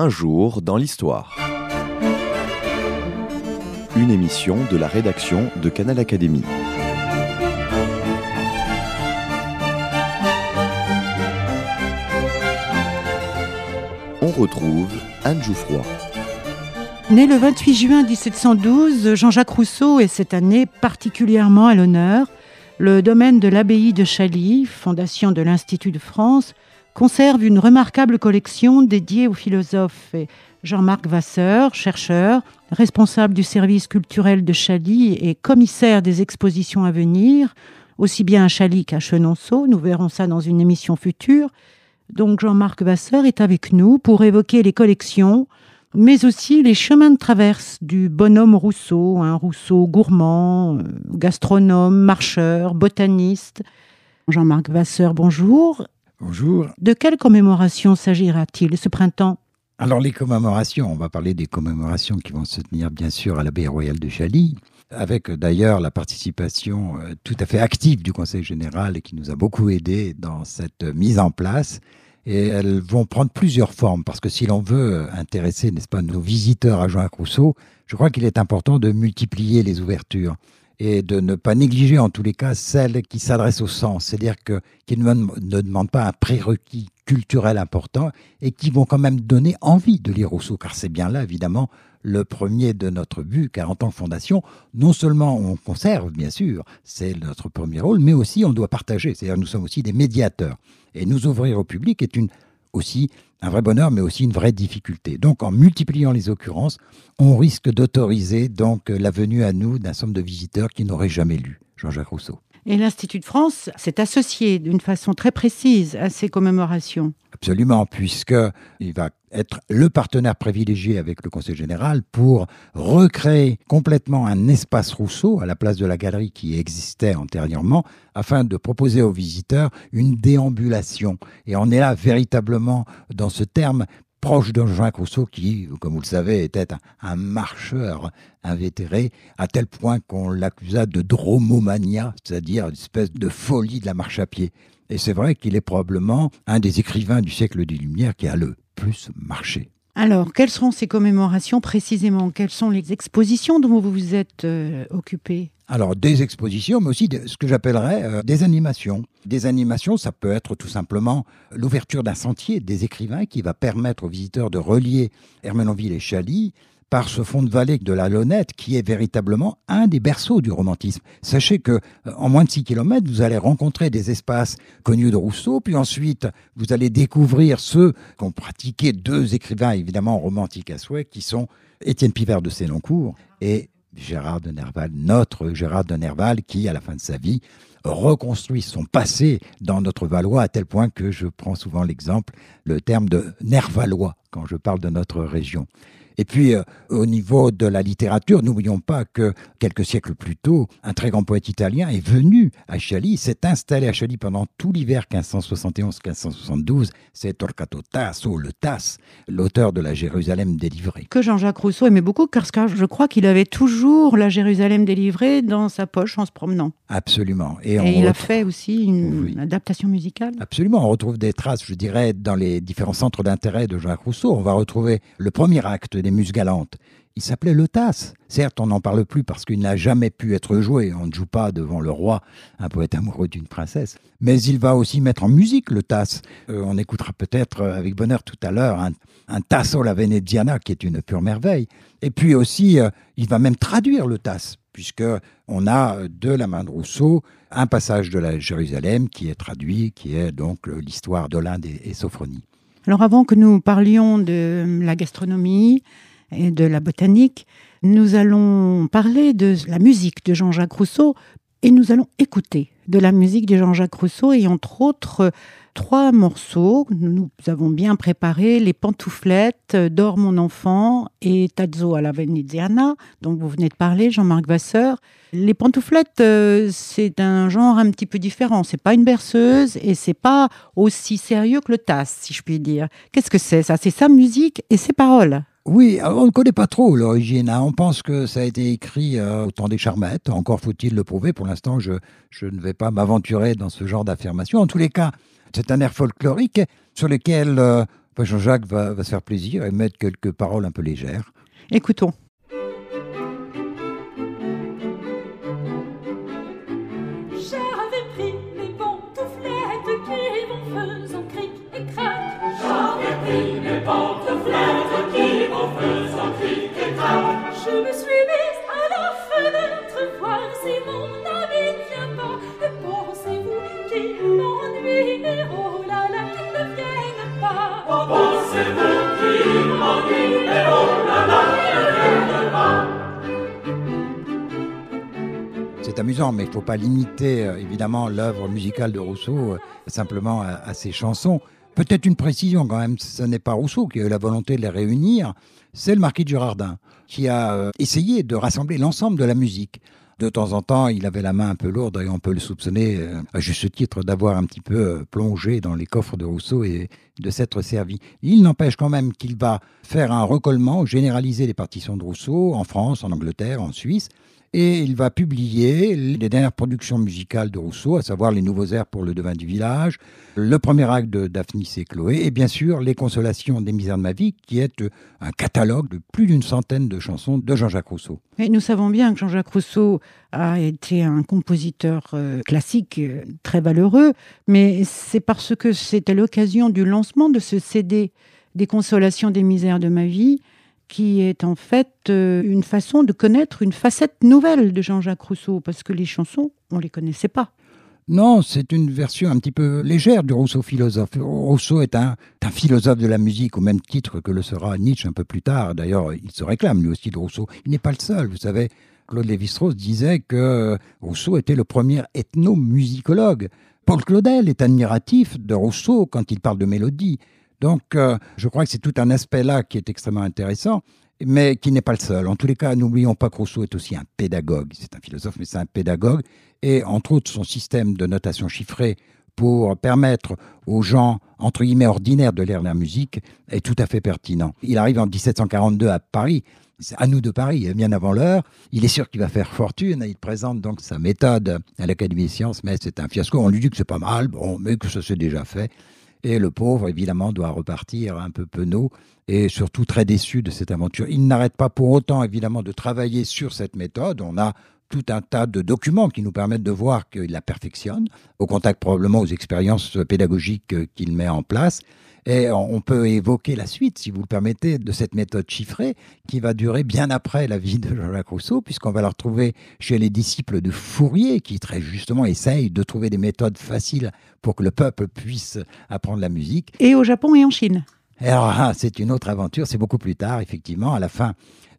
Un jour dans l'histoire. Une émission de la rédaction de Canal Académie. On retrouve Anne Jouffroy. Né le 28 juin 1712, Jean-Jacques Rousseau est cette année particulièrement à l'honneur. Le domaine de l'abbaye de Chaly, fondation de l'Institut de France, conserve une remarquable collection dédiée au philosophe Jean-Marc Vasseur, chercheur, responsable du service culturel de Chaly et commissaire des expositions à venir, aussi bien à Chaly qu'à Chenonceau. Nous verrons ça dans une émission future. Donc Jean-Marc Vasseur est avec nous pour évoquer les collections, mais aussi les chemins de traverse du bonhomme Rousseau, un Rousseau gourmand, euh, gastronome, marcheur, botaniste. Jean-Marc Vasseur, bonjour. Bonjour. De quelle commémoration s'agira-t-il ce printemps? Alors les commémorations, on va parler des commémorations qui vont se tenir bien sûr à l'abbaye royale de Chaly, avec d'ailleurs la participation euh, tout à fait active du Conseil général qui nous a beaucoup aidé dans cette mise en place. Et elles vont prendre plusieurs formes, parce que si l'on veut intéresser, n'est-ce pas, nos visiteurs à Jean Rousseau, je crois qu'il est important de multiplier les ouvertures et de ne pas négliger en tous les cas celles qui s'adressent au sens, c'est-à-dire que, qui ne, ne demandent pas un prérequis culturel important et qui vont quand même donner envie de lire Rousseau, car c'est bien là, évidemment, le premier de notre but, car en tant que fondation, non seulement on conserve, bien sûr, c'est notre premier rôle, mais aussi on doit partager, c'est-à-dire nous sommes aussi des médiateurs. Et nous ouvrir au public est une, aussi un vrai bonheur, mais aussi une vraie difficulté. Donc, en multipliant les occurrences, on risque d'autoriser donc la venue à nous d'un somme de visiteurs qui n'auraient jamais lu Jean-Jacques Rousseau. Et l'Institut de France s'est associé d'une façon très précise à ces commémorations. Absolument, puisqu'il va être le partenaire privilégié avec le Conseil général pour recréer complètement un espace Rousseau à la place de la galerie qui existait antérieurement, afin de proposer aux visiteurs une déambulation. Et on est là véritablement dans ce terme proche de Jean Rousseau, qui, comme vous le savez, était un, marcheur invétéré, à tel point qu'on l'accusa de dromomania, c'est-à-dire une espèce de folie de la marche à pied. Et c'est vrai qu'il est probablement un des écrivains du siècle des Lumières qui a le plus marché. Alors, quelles seront ces commémorations précisément? Quelles sont les expositions dont vous vous êtes euh, occupé? Alors, des expositions, mais aussi ce que j'appellerais euh, des animations. Des animations, ça peut être tout simplement l'ouverture d'un sentier des écrivains qui va permettre aux visiteurs de relier Hermenonville et Chaly par ce fond de vallée de la Lonnette, qui est véritablement un des berceaux du romantisme. Sachez que euh, en moins de 6 km, vous allez rencontrer des espaces connus de Rousseau, puis ensuite, vous allez découvrir ceux qu'ont pratiqué deux écrivains évidemment romantiques à souhait, qui sont Étienne Pivert de Sénoncourt et Gérard de Nerval, notre Gérard de Nerval, qui, à la fin de sa vie, reconstruit son passé dans notre Valois, à tel point que je prends souvent l'exemple, le terme de Nervalois, quand je parle de notre région. Et puis, euh, au niveau de la littérature, n'oublions pas que quelques siècles plus tôt, un très grand poète italien est venu à Chaly, s'est installé à Chaly pendant tout l'hiver 1571-1572. C'est Torquato Tasso, le Tasse, l'auteur de la Jérusalem délivrée. Que Jean-Jacques Rousseau aimait beaucoup, car je crois qu'il avait toujours la Jérusalem délivrée dans sa poche en se promenant. Absolument. Et, il a fait aussi une adaptation musicale. Absolument. On retrouve des traces, je dirais, dans les différents centres d'intérêt de Jean-Jacques Rousseau. On va retrouver le premier acte des Muses Galantes. Il s'appelait le Tasse. Certes, on n'en parle plus parce qu'il n'a jamais pu être joué. On ne joue pas devant le roi, un poète amoureux d'une princesse. Mais il va aussi mettre en musique le Tasse. Euh, on écoutera peut-être avec bonheur tout à l'heure un, Tasso la Veneziana qui est une pure merveille. Et puis aussi, euh, il va même traduire le Tasse puisque on a de la main de Rousseau un passage de la Jérusalem qui est traduit, qui est donc l'histoire d'Olinde et Sophronie. Alors avant que nous parlions de la gastronomie et de la botanique, nous allons parler de la musique de Jean-Jacques Rousseau et nous allons écouter de la musique de Jean-Jacques Rousseau et entre autres trois morceaux. Nous avons bien préparé Les Pantouflettes, Dors mon enfant et Tazzo à la Veneziana, dont vous venez de parler, Jean-Marc Vasseur. Les pantouflettes, euh, c'est un genre un petit peu différent. C'est pas une berceuse et c'est pas aussi sérieux que le tasse, si je puis dire. Qu'est-ce que c'est? Ça C'est sa musique et ses paroles. Oui, on ne connaît pas trop l'origine. Hein. On pense que ça a été écrit euh, au temps des Charmettes. Encore faut-il le prouver. Pour l'instant, je, ne vais pas m'aventurer dans ce genre d'affirmation. En tous les cas, c'est un air folklorique sur lequel euh, Jean-Jacques va, va se faire plaisir et mettre quelques paroles un peu légères. Écoutons. Mais il ne faut pas limiter euh, évidemment l'œuvre musicale de Rousseau euh, simplement à, à ses chansons. Peut-être une précision quand même, ce n'est pas Rousseau qui a eu la volonté de les réunir, c'est le marquis de Girardin qui a euh, essayé de rassembler l'ensemble de la musique. De temps en temps, il avait la main un peu lourde et on peut le soupçonner, euh, à juste titre, d'avoir un petit peu euh, plongé dans les coffres de Rousseau et de s'être servi. Il n'empêche quand même qu'il va faire un recollement, généraliser les partitions de Rousseau en France, en Angleterre, en Suisse, et il va publier les dernières productions musicales de Rousseau, à savoir les nouveaux airs pour le devin du village, le premier acte de Daphnis et Chloé, et bien sûr les consolations des misères de ma vie, qui est euh, un catalogue de plus d'une centaine de chansons de Jean-Jacques Rousseau. Et nous savons bien que Jean-Jacques Rousseau a été un compositeur euh, classique euh, très valeureux, mais c'est parce que c'était l'occasion du lancement de ce CD des consolations des misères de ma vie qui est en fait euh, une façon de connaître une facette nouvelle de Jean-Jacques Rousseau, parce que les chansons, on ne les connaissait pas. Non, c'est une version un petit peu légère du Rousseau philosophe. Rousseau est un, un, philosophe de la musique, au même titre que le sera Nietzsche un peu plus tard. D'ailleurs, il se réclame lui aussi de Rousseau. Il n'est pas le seul, vous savez. Claude Lévi-Strauss disait que Rousseau était le premier ethnomusicologue. Paul Claudel est admiratif de Rousseau quand il parle de mélodie. Donc, euh, je crois que c'est tout un aspect là qui est extrêmement intéressant, mais qui n'est pas le seul. En tous les cas, n'oublions pas que Rousseau est aussi un pédagogue. C'est un philosophe, mais c'est un pédagogue. Et entre autres, son système de notation chiffrée pour permettre aux gens, entre guillemets, ordinaires de lire la musique est tout à fait pertinent. Il arrive en 1742 à Paris. À nous de Paris, bien avant l'heure. Il est sûr qu'il va faire fortune. Il présente donc sa méthode à l'Académie des sciences, mais c'est un fiasco. On lui dit que c'est pas mal, bon, mais que ça s'est déjà fait. Et le pauvre, évidemment, doit repartir un peu penaud et surtout très déçu de cette aventure. Il n'arrête pas pour autant, évidemment, de travailler sur cette méthode. On a tout un tas de documents qui nous permettent de voir qu'il la perfectionne, au contact probablement aux expériences pédagogiques qu'il met en place. Et on peut évoquer la suite, si vous le permettez, de cette méthode chiffrée qui va durer bien après la vie de Jean-Jacques Rousseau, puisqu'on va la retrouver chez les disciples de Fourier, qui très justement essayent de trouver des méthodes faciles pour que le peuple puisse apprendre la musique. Et au Japon et en Chine. Alors, ah, c'est une autre aventure, c'est beaucoup plus tard, effectivement, à la fin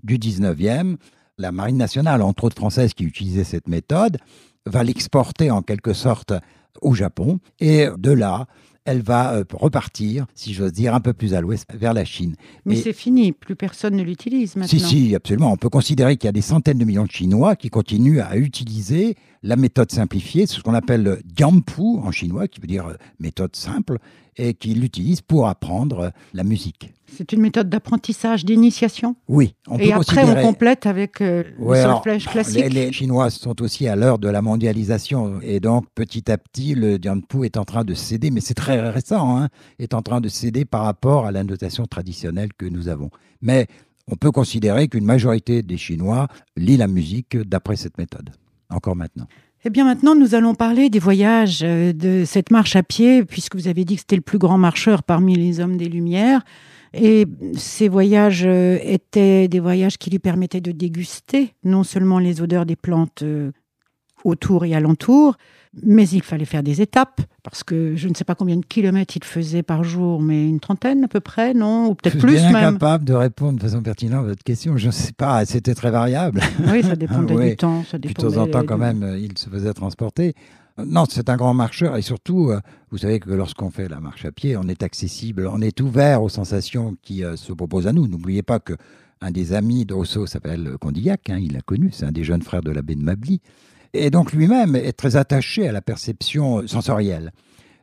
du 19e. La Marine nationale, entre autres française qui utilisait cette méthode, va l'exporter en quelque sorte au Japon. Et de là, elle va euh, repartir, si j'ose dire, un peu plus à l'ouest, vers la Chine. Mais c'est fini, plus personne ne l'utilise maintenant. Si, si, absolument. On peut considérer qu'il y a des centaines de millions de Chinois qui continuent à utiliser la méthode simplifiée, ce qu'on appelle le Jiangpu en chinois, qui veut dire euh, méthode simple, et qui l'utilisent pour apprendre euh, la musique. C'est une méthode d'apprentissage, d'initiation? Oui. On et peut après, considérer... on complète avec euh, Ouais, le solfège classique. Les, les Chinois sont aussi à l'heure de la mondialisation et donc petit à petit le Jiangpu est en train de céder, mais c'est très récent, hein, est en train de céder par rapport à la notation traditionnelle que nous avons. Mais on peut considérer qu'une majorité des Chinois lit la musique d'après cette méthode, encore maintenant. Eh bien maintenant, nous allons parler des voyages euh, de cette marche à pied, puisque vous avez dit que c'était le plus grand marcheur parmi les hommes des Lumières. Et ces voyages euh, étaient des voyages qui lui permettaient de déguster non seulement les odeurs des plantes euh, autour et alentour, mais il fallait faire des étapes, parce que je ne sais pas combien de kilomètres il faisait par jour, mais une trentaine à peu près, non Ou peut-être Je suis plus même. incapable de répondre de façon pertinente à votre question. Je ne sais pas, c'était très variable. Oui, ça dépendait du temps. Ça Puis de temps en temps, quand même, il se faisait transporter. Non, c'est un grand marcheur et surtout, euh, vous savez que lorsqu'on fait la marche à pied, on est accessible, on est ouvert aux sensations qui euh, se proposent à nous. N'oubliez pas que un des amis de Rousseau s'appelle Condillac, hein, il l'a connu, c'est un des jeunes frères de l'abbé de Mably. Et donc lui-même est très attaché à la perception sensorielle.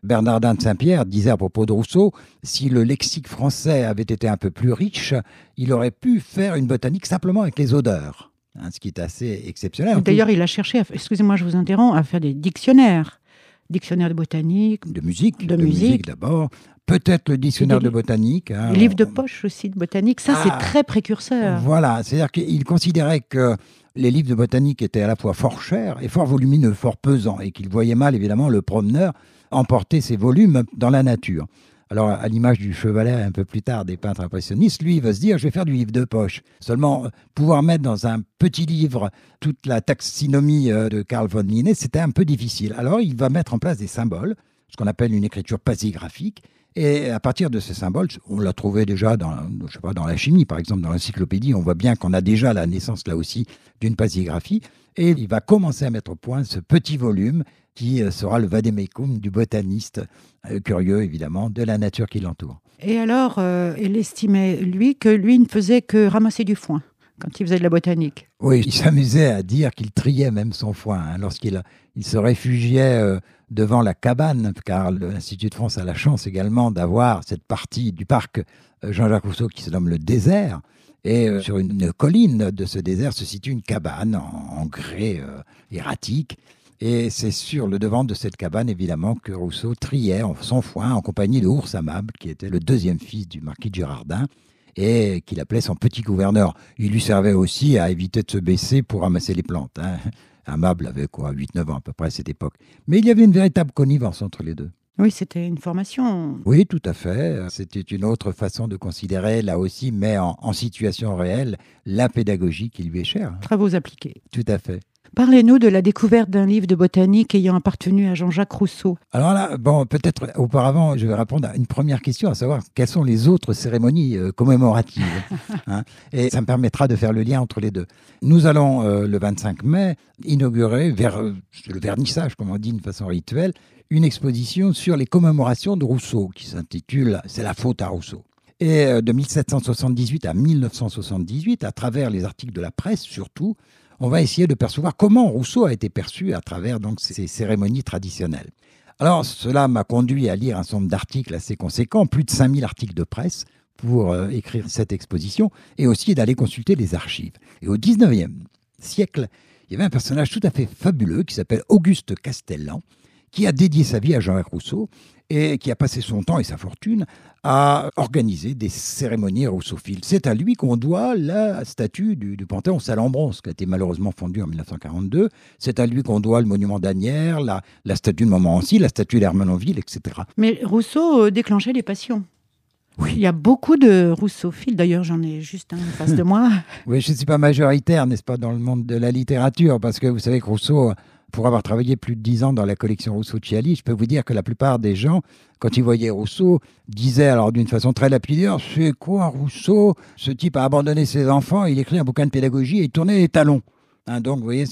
Bernardin de Saint-Pierre disait à propos de Rousseau, si le lexique français avait été un peu plus riche, il aurait pu faire une botanique simplement avec les odeurs, hein, ce qui est assez exceptionnel. D'ailleurs, il a cherché, excusez-moi, je vous interromps, à faire des dictionnaires. Dictionnaire de botanique. de musique, De musique. d'abord, peut-être le dictionnaire de botanique. hein. Les livres de poche aussi de botanique, ça Ah. c'est très précurseur. Voilà, c'est-à-dire qu'il considérait que les livres de botanique étaient à la fois fort chers et fort volumineux, fort pesants, et qu'il voyait mal, évidemment, le promeneur emporter ces volumes dans la nature. Alors, à l'image du chevalet un peu plus tard des peintres impressionnistes, lui, il va se dire, je vais faire du livre de poche. Seulement, euh, pouvoir mettre dans un petit livre toute la taxinomie euh, de Carl von Linné, c'était un peu difficile. Alors, il va mettre en place des symboles, ce qu'on appelle une écriture pasigraphique, et à partir de ces symboles, on l'a trouvé déjà dans, je sais pas, dans la chimie, par exemple, dans l'encyclopédie, on voit bien qu'on a déjà la naissance, là aussi, d'une pasigraphie. Et il va commencer à mettre au point ce petit volume qui euh, sera le vademecum du botaniste, euh, curieux évidemment, de la nature qui l'entoure. Et alors, euh, il estimait, lui, que lui ne faisait que ramasser du foin quand il faisait de la botanique. Oui, il s'amusait à dire qu'il triait même son foin hein, lorsqu'il il se réfugiait euh, devant la cabane, car l'Institut de France a la chance également d'avoir cette partie du parc euh, Jean-Jacques Rousseau qui se nomme le désert. Et euh, sur une colline de ce désert se situe une cabane en, grès erratique. Et c'est sur le devant de cette cabane, évidemment, que Rousseau triait son foin en compagnie de Ours Amable, qui était le deuxième fils du marquis Girardin et qu'il appelait son petit gouverneur. Il lui servait aussi à éviter de se baisser pour ramasser les plantes. Hein. Amable avait quoi, 8-9 ans à peu près à cette époque. Mais il y avait une véritable connivence entre les deux. Oui, c'était une formation. Oui, tout à fait. C'était une autre façon de considérer, là aussi, mais en, en situation réelle, la pédagogie qui lui est chère. Travaux appliqués. Tout à fait. Parlez-nous de la découverte d'un livre de botanique ayant appartenu à Jean-Jacques Rousseau. Alors là, bon, peut-être auparavant, je vais répondre à une première question, à savoir quelles sont les autres cérémonies euh, commémoratives. hein? et ça me permettra de faire le lien entre les deux. Nous allons, euh, le 25 mai, inaugurer, vers euh, le vernissage, comme on dit d'une façon rituelle, une exposition sur les commémorations de Rousseau, qui s'intitule C'est la faute à Rousseau. Et de 1778 à 1978, à travers les articles de la presse surtout, on va essayer de percevoir comment Rousseau a été perçu à travers ces cérémonies traditionnelles. Alors, cela m'a conduit à lire un nombre d'articles assez conséquents, plus de 5000 articles de presse pour euh, écrire cette exposition, et aussi d'aller consulter les archives. Et au 19e siècle, il y avait un personnage tout à fait fabuleux qui s'appelle Auguste Castellan, qui a dédié sa vie à Jean-Jacques Rousseau et qui a passé son temps et sa fortune à organiser des cérémonies roussophiles. C'est à lui qu'on doit la statue du, du Panthéon Salambronce, qui a été malheureusement fondue en 1942. C'est à lui qu'on doit le monument d'Anières, la, la statue de Montmorency, la statue d'Hermenonville, etc. Mais Rousseau euh, déclenchait les passions. Oui. Il y a beaucoup de Roussophiles. D'ailleurs, j'en ai juste un en face de moi. Oui, je ne suis pas majoritaire, n'est-ce pas, dans le monde de la littérature, parce que vous savez que Rousseau, pour avoir travaillé plus de dix ans dans la collection Rousseau-Ciali, je peux vous dire que la plupart des gens, quand ils voyaient Rousseau, disaient alors d'une façon très lapidaire, c'est quoi Rousseau? Ce type a abandonné ses enfants, il écrit un bouquin de pédagogie et il tournait les talons. Hein, donc, vous voyez,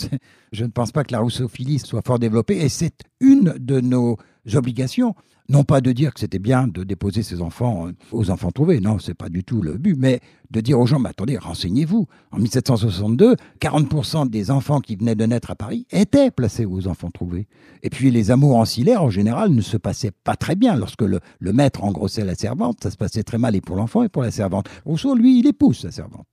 je ne pense pas que la rousseophilie soit fort développée, et c'est une de nos obligations. Non pas de dire que c'était bien de déposer ses enfants euh, aux enfants trouvés, non, c'est pas du tout le but, mais de dire aux gens, mais attendez, renseignez-vous. En 1762, 40% des enfants qui venaient de naître à Paris étaient placés aux enfants trouvés. Et puis les amours ancillaires, en général, ne se passaient pas très bien. Lorsque le, maître engrossait la servante, ça se passait très mal et pour l'enfant et pour la servante. Rousseau, lui, il épouse sa servante.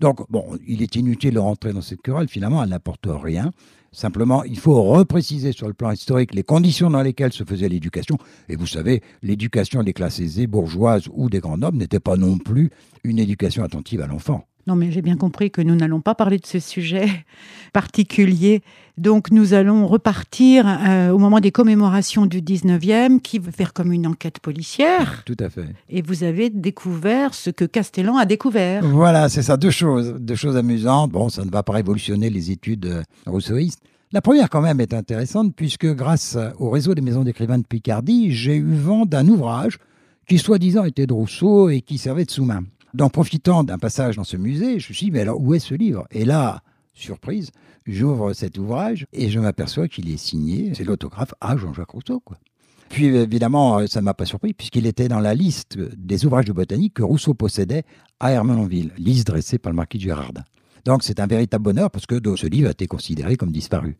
Donc, bon, il est inutile de rentrer dans cette querelle, finalement, elle n'apporte rien. Simplement, il faut repréciser sur le plan historique les conditions dans lesquelles se faisait l'éducation. Et vous savez, l'éducation des classes aisées, bourgeoises ou des grands nobles n'était pas non plus une éducation attentive à l'enfant. Non, mais j'ai bien compris que nous n'allons pas parler de ce sujet particulier. Donc, nous allons repartir euh, au moment des commémorations du 19e, qui veut faire comme une enquête policière. Tout à fait. Et vous avez découvert ce que Castellan a découvert. Voilà, c'est ça, deux choses, deux choses amusantes. Bon, ça ne va pas révolutionner les études euh, rousseauistes. La première, quand même, est intéressante, puisque grâce au réseau des maisons d'écrivains de Picardie, j'ai eu vent d'un ouvrage qui, soi-disant, était de Rousseau et qui servait de sous-main. Donc, profitant d'un passage dans ce musée, je me suis dit, mais alors, où est ce livre? Et là, surprise, j'ouvre cet ouvrage et je m'aperçois qu'il est signé, c'est l'autographe à Jean-Jacques Rousseau. Puis évidemment, euh, ça ne m'a pas surpris puisqu'il était dans la liste des ouvrages de botanique que Rousseau possédait à Hermenonville, liste dressée par le marquis de. Donc c'est un véritable bonheur parce que ce livre a été considéré comme disparu.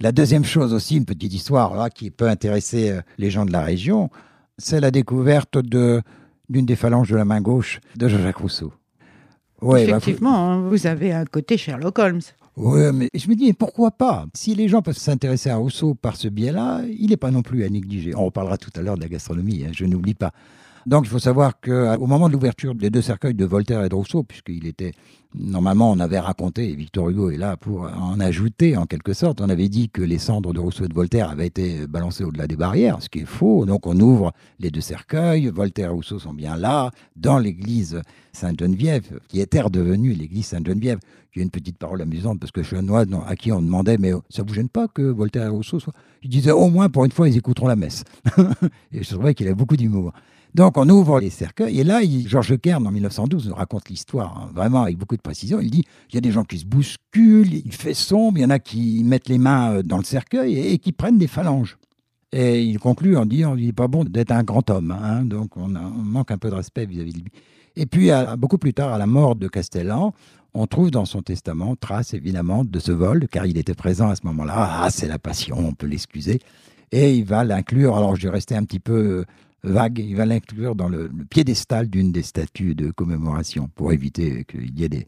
La deuxième chose aussi, une petite histoire qui peut intéresser euh, les gens de la région, c'est la découverte de- d'une des phalanges de la main gauche de Jean-Jacques Rousseau. Ouais, bah, Effectivement, hein, vous avez un côté Sherlock Holmes. Ouais, mais je me dis, mais pourquoi pas? Si les gens peuvent s'intéresser à Rousseau par ce biais-là, il n'est pas non plus à négliger. On reparlera tout à l'heure de la gastronomie, hein, je n'oublie pas. Donc il faut savoir qu'au moment de l'ouverture des deux cercueils de Voltaire et de Rousseau, puisqu'il était normalement on avait raconté, et Victor Hugo est là pour en ajouter en quelque sorte, on avait dit que les cendres de Rousseau et de Voltaire avaient été balancées au-delà des barrières, ce qui est faux. Donc on ouvre les deux cercueils, Voltaire et Rousseau sont bien là, dans l'église Sainte-Geneviève, qui était redevenue l'église Sainte-Geneviève. A une petite parole amusante parce que Chenois, à qui on demandait, mais ça vous gêne pas que Voltaire et Rousseau soient. Il disait au moins pour une fois ils écouteront la messe. et je trouvais qu'il avait beaucoup d'humour. Donc on ouvre les cercueils et là, Georges Kern en 1912 nous raconte l'histoire hein, vraiment avec beaucoup de précision. Il dit il y a des gens qui se bousculent, il fait sombre, il y en a qui mettent les mains euh, dans le cercueil et, qui prennent des phalanges. Et il conclut en disant il n'est pas bon d'être un grand homme, hein, donc on, manque un peu de respect vis-à-vis de lui. Et puis beaucoup plus tard, à la mort de Castellan, on trouve dans son testament trace évidemment de ce vol, car il était présent à ce moment-là. Ah, c'est la passion, on peut l'excuser. Et il va l'inclure. Alors, je vais rester un petit peu vague. Il va l'inclure dans le, piédestal d'une des statues de commémoration pour éviter qu'il y ait des,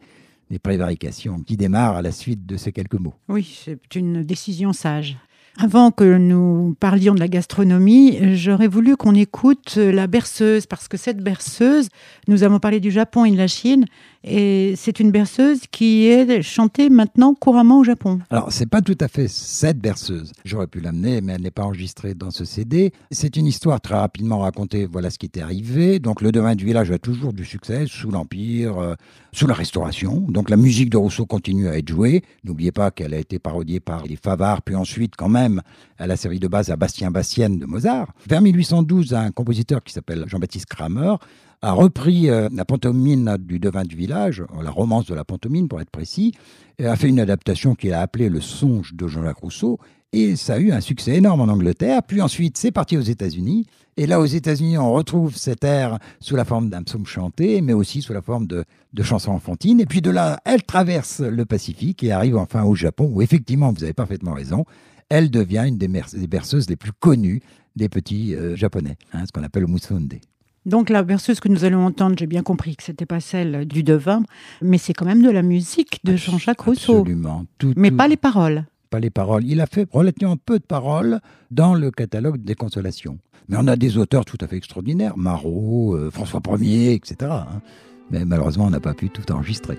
des prévarications qui démarrent à la suite de ces quelques mots. Oui, c'est une décision sage. Avant que nous parlions de la gastronomie, j'aurais voulu qu'on écoute la berceuse, parce que cette berceuse, nous avons parlé du Japon et de la Chine, et c'est une berceuse qui est chantée maintenant couramment au Japon. Alors, c'est pas tout à fait cette berceuse. J'aurais pu l'amener, mais elle n'est pas enregistrée dans ce CD. C'est une histoire très rapidement racontée. Voilà ce qui était arrivé. Donc, le devin du village a toujours du succès sous l'Empire, euh, sous la Restauration. Donc, la musique de Rousseau continue à être jouée. N'oubliez pas qu'elle a été parodiée par les Favards, puis ensuite, quand même, elle a servi de base à Bastien Bastienne de Mozart. Vers 1812, un compositeur qui s'appelle Jean-Baptiste Kramer a repris euh, la pantomime du devin du village, la romance de la pantomime pour être précis, et a fait une adaptation qu'il a appelée Le songe de Jean-Jacques Rousseau, et ça a eu un succès énorme en Angleterre. Puis ensuite, c'est parti aux États-Unis. Et là, aux États-Unis, on retrouve cet air sous la forme d'un psaume chanté, mais aussi sous la forme de, de chansons enfantines. Et puis de là, elle traverse le Pacifique et arrive enfin au Japon, où effectivement, vous avez parfaitement raison, elle devient une des, berceuses les plus connues des petits euh, japonais, hein, ce qu'on appelle le musunde. Donc la berceuse que nous allons entendre, j'ai bien compris que c'était pas celle du devin, mais c'est quand même de la musique de Jean-Jacques Rousseau. Absolument. mais pas les paroles. Pas les paroles. Il a fait relativement peu de paroles dans le catalogue des consolations. Mais on a des auteurs tout à fait extraordinaires, Marot, euh, François Ier, etc. Hein. Mais malheureusement, on n'a pas pu tout enregistrer.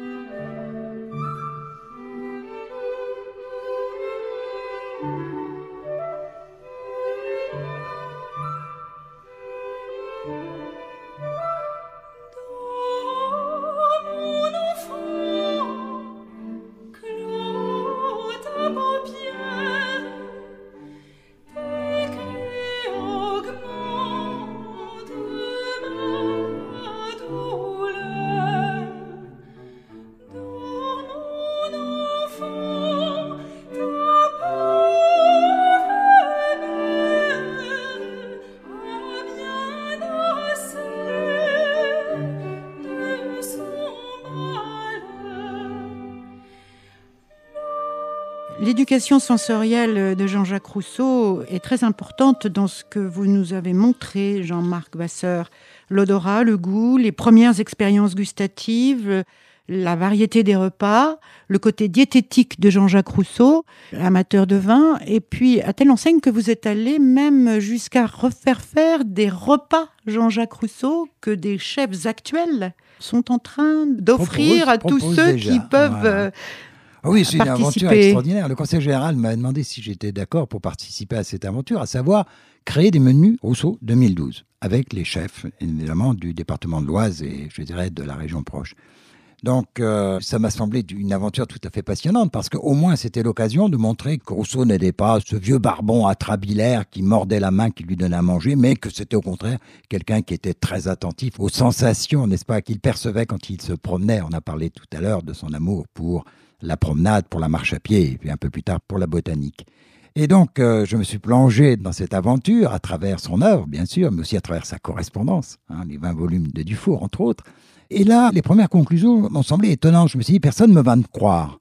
L'éducation sensorielle de Jean-Jacques Rousseau est très importante dans ce que vous nous avez montré, Jean-Marc Vasseur. L'odorat, le goût, les premières expériences gustatives, la variété des repas, le côté diététique de Jean-Jacques Rousseau, amateur de vin, et puis à telle enseigne que vous êtes allé même jusqu'à refaire faire des repas Jean-Jacques Rousseau que des chefs actuels sont en train d'offrir à tous ceux qui peuvent euh, ah oui, c'est une aventure extraordinaire. Le conseil général m'a demandé si j'étais d'accord pour participer à cette aventure, à savoir créer des menus Rousseau 2012, avec les chefs, évidemment, du département de l'Oise et, je dirais, de la région proche. Donc, euh, ça m'a semblé une aventure tout à fait passionnante parce qu'au moins c'était l'occasion de montrer que Rousseau n'était pas ce vieux barbon atrabilaire qui mordait la main qui lui donnait à manger, mais que c'était au contraire quelqu'un qui était très attentif aux sensations, n'est-ce pas, qu'il percevait quand il se promenait. On a parlé tout à l'heure de son amour pour la promenade, pour la marche à pied, et puis un peu plus tard pour la botanique. Et donc, euh, je me suis plongé dans cette aventure à travers son œuvre, bien sûr, mais aussi à travers sa correspondance, hein, les 20 volumes de Dufour, entre autres. Et là, les premières conclusions m'ont semblé étonnantes. Je me suis dit, personne ne me va me croire.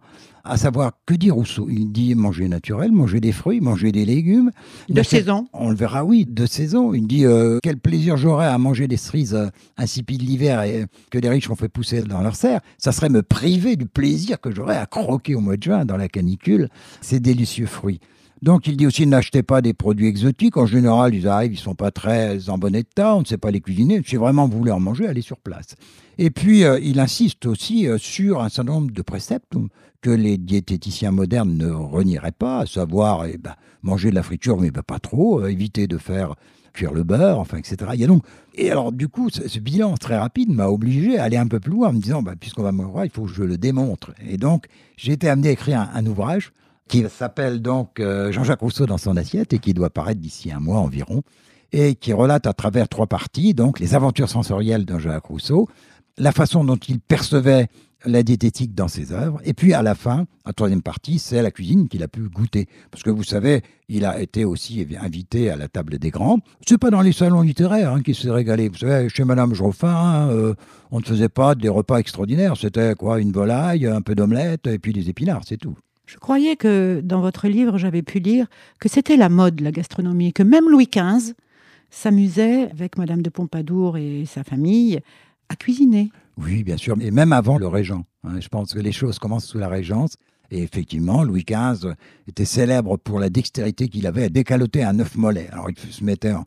À savoir, que dit Rousseau Il dit manger naturel, manger des fruits, manger des légumes. De saison. On le verra, oui, de saison. Il dit euh, quel plaisir j'aurais à manger des cerises euh, insipides l'hiver et que les riches ont fait pousser dans leur serre. Ça serait me priver du plaisir que j'aurais à croquer au mois de juin dans la canicule ces délicieux fruits. Donc il dit aussi n'achetez pas des produits exotiques. En général, ils arrivent, ils sont pas très en bon état, on ne sait pas les cuisiner. Si vraiment vous voulez en manger, allez sur place. Et puis euh, il insiste aussi euh, sur un certain nombre de préceptes que les diététiciens modernes ne renieraient pas, à savoir eh ben, manger de la friture, mais ben, pas trop, euh, éviter de faire cuire le beurre, enfin, etc. Il y a donc... Et alors, du coup, ce, bilan très rapide m'a obligé à aller un peu plus loin en me disant, bah, puisqu'on va me voir, il faut que je le démontre. Et donc, j'ai été amené à écrire un ouvrage qui s'appelle donc euh, Jean-Jacques Rousseau dans son assiette et qui doit paraître d'ici un mois environ, et qui relate à travers trois parties, donc les aventures sensorielles de Jean-Jacques Rousseau, la façon dont il percevait la diététique dans ses œuvres, et puis à la fin, la troisième partie, c'est la cuisine qu'il a pu goûter. Parce que vous savez, il a été aussi invité à la table des grands. C'est pas dans les salons littéraires hein, qu'il s'est régalé. Vous savez, chez Madame Geoffin, euh, on ne faisait pas des repas extraordinaires. C'était quoi Une volaille, un peu d'omelette, et puis des épinards, c'est tout. Je croyais que dans votre livre, j'avais pu lire que c'était la mode, la gastronomie, que même Louis XV s'amusait avec Madame de Pompadour et sa famille à cuisiner. Oui, bien sûr, mais même avant le régent. hein. je pense que les choses commencent sous la régence. Et effectivement, Louis XV était célèbre pour la dextérité qu'il avait à décaloter un œuf mollet. Alors, il se mettait en,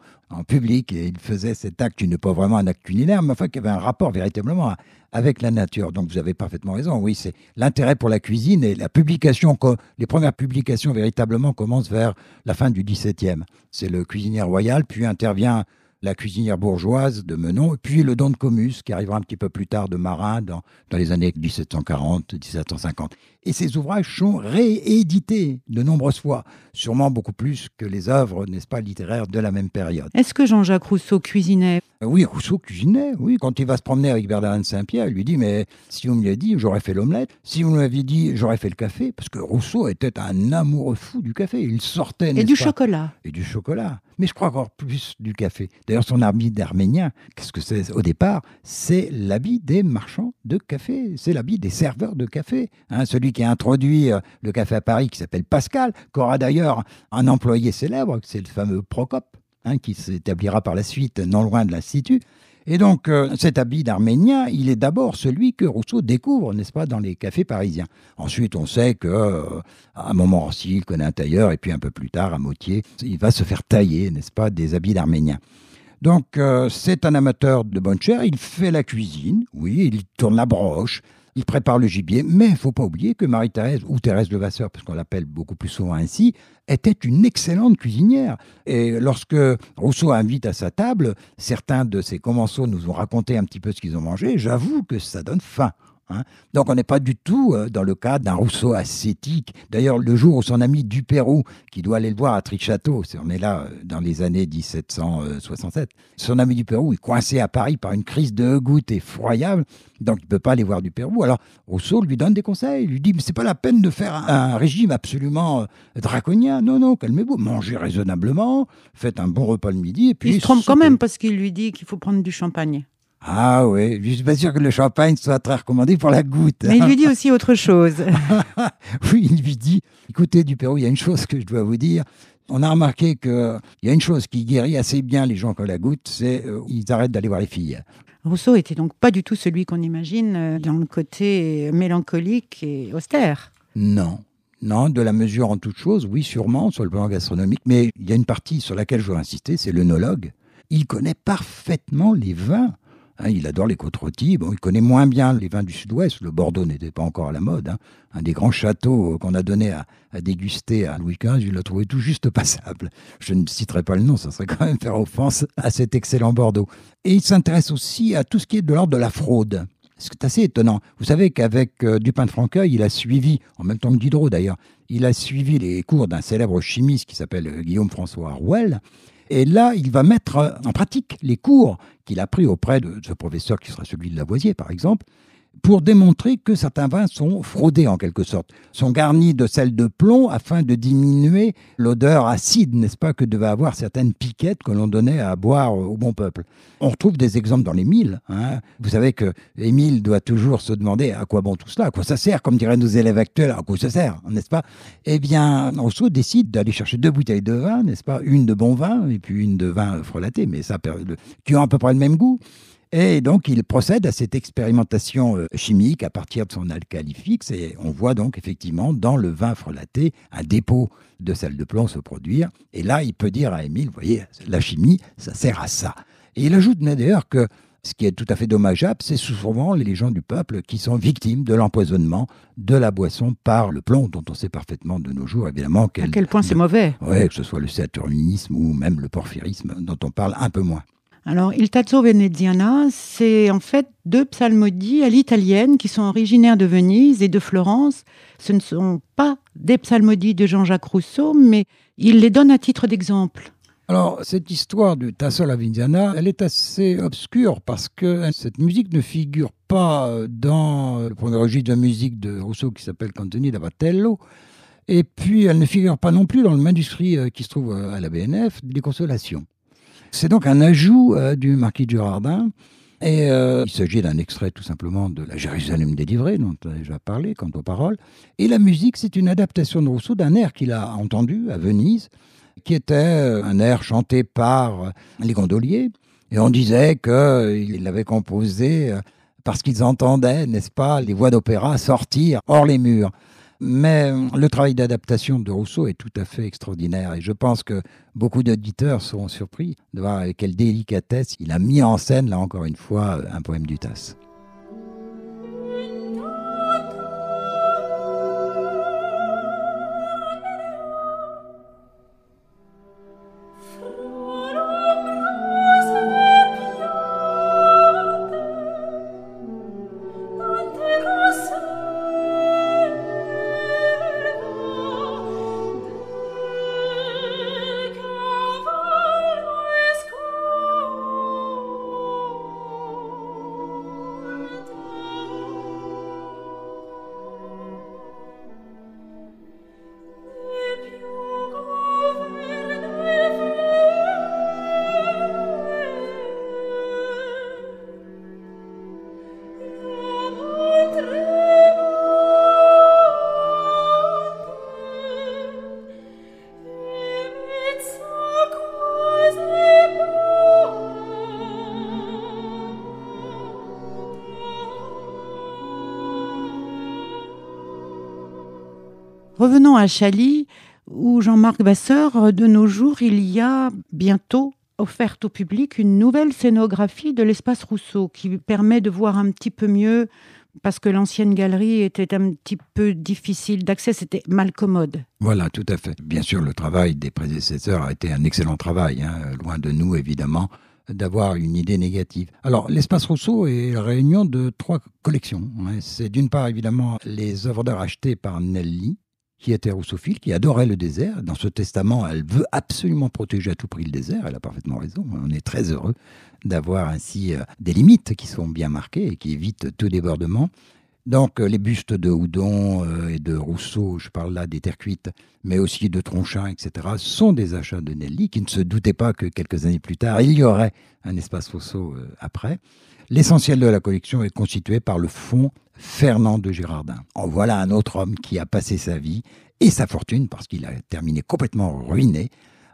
public et il faisait cet acte qui n'est pas vraiment un acte culinaire, mais enfin qui avait un rapport véritablement avec la nature. Donc, vous avez parfaitement raison. Oui, c'est l'intérêt pour la cuisine et la publication, les premières publications véritablement commencent vers la fin du XVIIe. C'est le cuisinier royal, puis intervient la cuisinière bourgeoise de Menon, puis le don de Comus, qui arrivera un petit peu plus tard de Marin, dans, dans les années 1740-1750. Et ces ouvrages sont réédités de nombreuses fois, sûrement beaucoup plus que les œuvres, n'est-ce pas, littéraires de la même période. Est-ce que Jean-Jacques Rousseau cuisinait? Oui, Rousseau cuisinait, oui. Quand il va se promener avec Bernardin de Saint-Pierre, il lui dit, mais si vous me l'aviez dit, j'aurais fait l'omelette. Si vous m'aviez dit, j'aurais fait le café. Parce que Rousseau était un amoureux fou du café. Il sortait, Et du pas, chocolat et du chocolat. Mais je crois encore plus du café. D'ailleurs, son habit d'arménien, qu'est-ce que c'est au départ C'est l'habit des marchands de café. C'est l'habit des serveurs de café. Hein, celui qui a introduit euh, le café à Paris, qui s'appelle Pascal, qu'aura d'ailleurs un employé célèbre, c'est le fameux Procope, hein, qui s'établira par la suite non loin de l'Institut. Et donc, euh, cet habit d'Arménien, il est d'abord celui que Rousseau découvre, n'est-ce pas, dans les cafés parisiens. Ensuite, on sait que euh, à Montmorency, il connaît un tailleur, et puis un peu plus tard, à Motier, il va se faire tailler, n'est-ce pas, des habits d'Arménien. Donc, euh, c'est un amateur de bonne chair, il fait la cuisine, oui, il tourne la broche, il prépare le gibier, mais il faut pas oublier que Marie-Thérèse, ou Thérèse Levasseur, parce qu'on l'appelle beaucoup plus souvent ainsi, était une excellente cuisinière. Et lorsque Rousseau invite à sa table, certains de ses commensaux nous ont raconté un petit peu ce qu'ils ont mangé, j'avoue que ça donne faim. Hein. Donc on n'est pas du tout euh, dans le cas d'un Rousseau ascétique. D'ailleurs, le jour où son ami Dupérou, qui doit aller le voir à Trichâteau, on est là euh, dans les années 1767, son ami Dupérou est coincé à Paris par une crise de goutte effroyable, donc il ne peut pas aller voir Dupérou. Alors Rousseau lui donne des conseils, il lui dit, mais c'est pas la peine de faire un, régime absolument euh, draconien. Non, non, calmez-vous, mangez raisonnablement, faites un bon repas le midi, et puis... Il se trompe quand même parce qu'il lui dit qu'il faut prendre du champagne. Ah oui, je suis pas sûr que le champagne soit très recommandé pour la goutte. Mais il lui dit aussi autre chose. oui, il lui dit, écoutez Dupérou, il y a une chose que je dois vous dire. On a remarqué qu'il y a une chose qui guérit assez bien les gens qui ont la goutte, c'est euh, ils arrêtent d'aller voir les filles. Rousseau était donc pas du tout celui qu'on imagine euh, dans le côté mélancolique et austère. Non. Non, de la mesure en toute chose, oui, sûrement, sur le plan gastronomique. Mais il y a une partie sur laquelle je veux insister, c'est l'œnologue. Il connaît parfaitement les vins. Hein, il adore les côtes rôties. Bon, il connaît moins bien les vins du sud-ouest. Le Bordeaux n'était pas encore à la mode. hein. Un des grands châteaux euh, qu'on a donné à, déguster à Louis XV, il l'a trouvé tout juste passable. Je ne citerai pas le nom, ça serait quand même faire offense à cet excellent Bordeaux. Et il s'intéresse aussi à tout ce qui est de l'ordre de la fraude. C'est assez étonnant. Vous savez qu'avec euh, Dupin de Franqueuil, il a suivi, en même temps que Diderot d'ailleurs, il a suivi les cours d'un célèbre chimiste qui s'appelle euh, Guillaume François Rouel. Et là, il va mettre euh, en pratique les cours qu'il a pris auprès de ce professeur qui sera celui de Lavoisier, par exemple, pour démontrer que certains vins sont fraudés en quelque sorte, sont garnis de sel de plomb afin de diminuer l'odeur acide, n'est-ce pas, que devaient avoir certaines piquettes que l'on donnait à boire au bon peuple. On retrouve des exemples dans les milles. hein. Vous savez que Émile doit toujours se demander à quoi bon tout cela, à quoi ça sert, comme diraient nos élèves actuels, à quoi ça sert, n'est-ce pas? Eh bien, Rousseau décide d'aller chercher deux bouteilles de vin, n'est-ce pas? Une de bon vin et puis une de vin frelaté, mais ça, qui ont à peu près le même goût. Et donc, il procède à cette expérimentation euh, chimique à partir de son alcali fixe. Et on voit donc effectivement dans le vin frelaté un dépôt de sel de plomb se produire. Et là, il peut dire à Émile, vous voyez, la chimie, ça sert à ça. Et il ajoute d'ailleurs que ce qui est tout à fait dommageable, c'est souvent les gens du peuple qui sont victimes de l'empoisonnement de la boisson par le plomb, dont on sait parfaitement de nos jours, évidemment, À quel, point c'est mauvais. Ouais, que ce soit le saturnisme ou même le porphyrisme, dont on parle un peu moins. Alors, Il Tazzo Veneziana, c'est en fait deux psalmodies à l'italienne qui sont originaires de Venise et de Florence. Ce ne sont pas des psalmodies de Jean-Jacques Rousseau, mais il les donne à titre d'exemple. Alors, cette histoire du Tasso Lavindiana, elle est assez obscure parce que cette musique ne figure pas dans le premier registre de musique de Rousseau qui s'appelle Cantoni da Battello. Et puis, elle ne figure pas non plus dans le manuscrit euh, qui se trouve euh, à la BNF des Consolations. C'est donc un ajout euh, du marquis de Girardin. Et euh, il s'agit d'un extrait tout simplement de la Jérusalem délivrée, dont on a déjà parlé quant aux paroles. Et la musique, c'est une adaptation de Rousseau d'un air qu'il a entendu à Venise, qui était euh, un air chanté par les gondoliers. Et on disait qu'il l'avait composé parce qu'ils entendaient, n'est-ce pas, les voix d'opéra sortir hors les murs. Mais euh, le travail d'adaptation de Rousseau est tout à fait extraordinaire et je pense que beaucoup d'auditeurs seront surpris de voir avec quelle délicatesse il a mis en scène, là encore une fois, un poème du Tasse. Revenons à Chaly, où Jean-Marc Vasseur, de nos jours, il y a bientôt offerte au public une nouvelle scénographie de l'espace Rousseau qui permet de voir un petit peu mieux, parce que l'ancienne galerie était un petit peu difficile d'accès, c'était mal commode. Voilà, tout à fait. Bien sûr, le travail des prédécesseurs a été un excellent travail, hein, loin de nous évidemment d'avoir une idée négative. Alors, l'espace Rousseau est la réunion de trois collections. hein. C'est d'une part évidemment les œuvres d'art achetées par Nelly, qui était rousseauphile, qui adorait le désert. Dans ce testament, elle veut absolument protéger à tout prix le désert. Elle a parfaitement raison. On est très heureux d'avoir ainsi euh, des limites qui sont bien marquées et qui évitent tout débordement. Donc, euh, les bustes de Houdon euh, et de Rousseau, je parle là des terres cuites, mais aussi de Tronchin, etc., sont des achats de Nelly, qui ne se doutait pas que quelques années plus tard, il y aurait un espace Rousseau euh, après. L'essentiel de la collection est constitué par le fonds Fernand de Girardin. En voilà un autre homme qui a passé sa vie et sa fortune, parce qu'il a terminé complètement ruiné,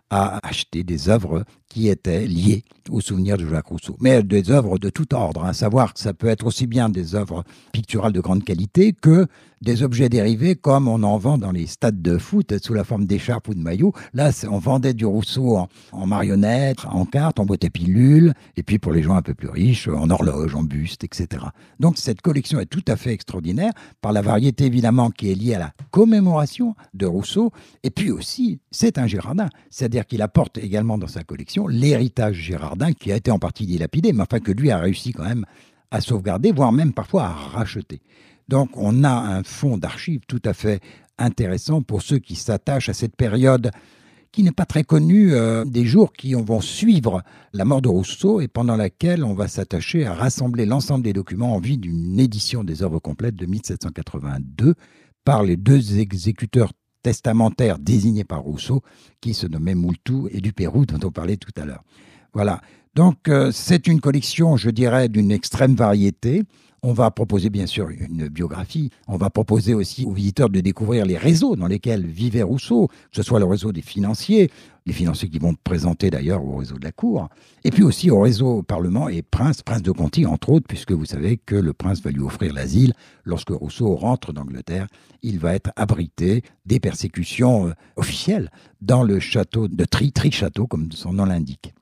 à acheter des œuvres qui étaient liées au souvenir de Jacques Rousseau. Mais des œuvres de tout ordre, à savoir que ça peut être aussi bien des œuvres picturales de grande qualité que des objets dérivés comme on en vend dans les stades de foot sous la forme d'écharpes ou de maillots. Là, on vendait du Rousseau en, marionnettes, en cartes, en boîte à pilules, et puis pour les gens un peu plus riches, en horloge, en buste, etc. Donc cette collection est tout à fait extraordinaire par la variété évidemment qui est liée à la commémoration de Rousseau, et puis aussi c'est un Girardin, c'est-à-dire qu'il apporte également dans sa collection l'héritage Girardin qui a été en partie dilapidé, mais enfin que lui a réussi quand même à sauvegarder, voire même parfois à racheter. Donc on a un fonds d'archives tout à fait intéressant pour ceux qui s'attachent à cette période qui n'est pas très connu euh, des jours qui vont suivre la mort de Rousseau et pendant laquelle on va s'attacher à rassembler l'ensemble des documents en vue d'une édition des œuvres complètes de 1782 par les deux exécuteurs testamentaires désignés par Rousseau, qui se nommaient Moultou et du Pérou, dont on parlait tout à l'heure. Voilà. Donc, euh, c'est une collection, je dirais, d'une extrême variété. On va proposer bien sûr une biographie. On va proposer aussi aux visiteurs de découvrir les réseaux dans lesquels vivait Rousseau, que ce soit le réseau des financiers, les financiers qui vont présenter d'ailleurs au réseau de la Cour, et puis aussi au réseau Parlement et Prince, Prince de Conti entre autres, puisque vous savez que le prince va lui offrir l'asile. Lorsque Rousseau rentre d'Angleterre, il va être abrité des persécutions euh, officielles dans le château de Tri, Tri-Château, comme son nom l'indique.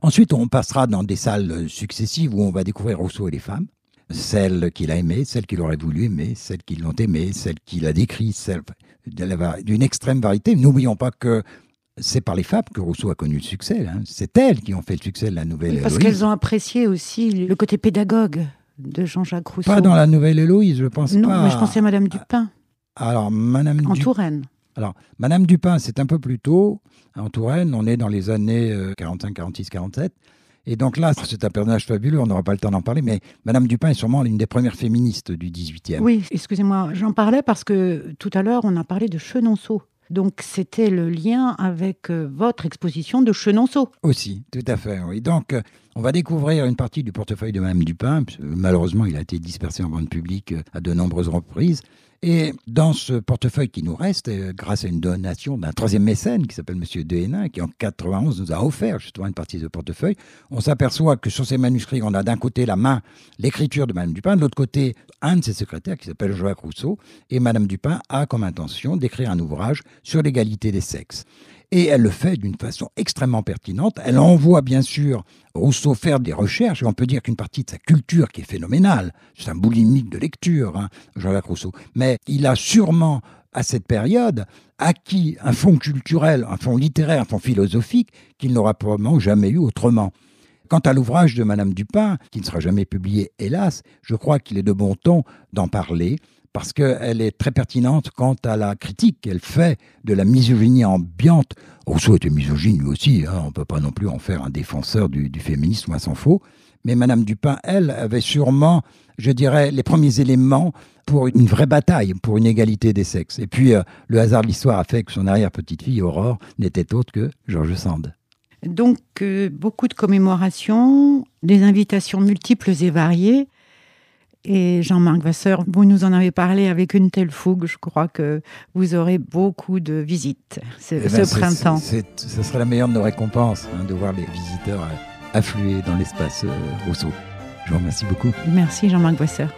Ensuite, on passera dans des salles successives où on va découvrir Rousseau et les femmes celles qu'il a aimées, celles qu'il aurait voulu aimer, celles qui l'ont aimé, celles qu'il a décrites, celles d'une extrême variété. N'oublions pas que c'est par les femmes que Rousseau a connu le succès. Hein. C'est elles qui ont fait le succès de la Nouvelle oui, Parce qu'elles ont apprécié aussi le côté pédagogue de Jean-Jacques Rousseau. Pas dans la Nouvelle Héloïse, je pense non, pas. Non, mais je pensais à Madame Dupin. Alors, Madame En Touraine. Alors, Madame Dupin, c'est un peu plus tôt. En Touraine, on est dans les années 45, 46, 47. Et donc là, c'est un personnage fabuleux, on n'aura pas le temps d'en parler, mais Madame Dupin est sûrement l'une des premières féministes du 18e. Oui, excusez-moi, j'en parlais parce que tout à l'heure, on a parlé de Chenonceau. Donc c'était le lien avec euh, votre exposition de Chenonceau. Aussi, tout à fait, oui. Donc euh, on va découvrir une partie du portefeuille de Madame Dupin. Malheureusement, il a été dispersé en vente publique euh, à de nombreuses reprises. Et dans ce portefeuille qui nous reste, euh, grâce à une donation d'un troisième mécène qui s'appelle M. Dehénin, qui en 91 nous a offert justement une partie de ce portefeuille, on s'aperçoit que sur ces manuscrits, on a d'un côté la main, l'écriture de Mme Dupin, de l'autre côté un de ses secrétaires qui s'appelle Joachim Rousseau, et Mme Dupin a comme intention d'écrire un ouvrage sur l'égalité des sexes. Et elle le fait d'une façon extrêmement pertinente. Elle envoie bien sûr Rousseau faire des recherches, et on peut dire qu'une partie de sa culture qui est phénoménale, c'est un boulimique de lecture, hein, Jean-Jacques Rousseau, mais il a sûrement à cette période acquis un fond culturel, un fond littéraire, un fond philosophique qu'il n'aura probablement jamais eu autrement. Quant à l'ouvrage de Madame Dupin, qui ne sera jamais publié, hélas, je crois qu'il est de bon ton d'en parler, parce qu'elle est très pertinente quant à la critique qu'elle fait de la misogynie ambiante. Rousseau était misogyne lui aussi, hein, on ne peut pas non plus en faire un défenseur du, féminisme, à s'en faut. Mais Madame Dupin, elle, avait sûrement, je dirais, les premiers éléments pour une vraie bataille, pour une égalité des sexes. Et puis, euh, le hasard de l'histoire a fait que son arrière-petite-fille, Aurore, n'était autre que Georges Sand. Donc, euh, beaucoup de commémorations, des invitations multiples et variées. Et Jean-Marc Vasseur, vous nous en avez parlé avec une telle fougue, je crois que vous aurez beaucoup de visites ce, eh ben, printemps. ce serait la meilleure de nos récompenses, hein, de voir les visiteurs affluer dans l'espace euh, Rousseau. Je vous remercie beaucoup. Merci Jean-Marc Vasseur.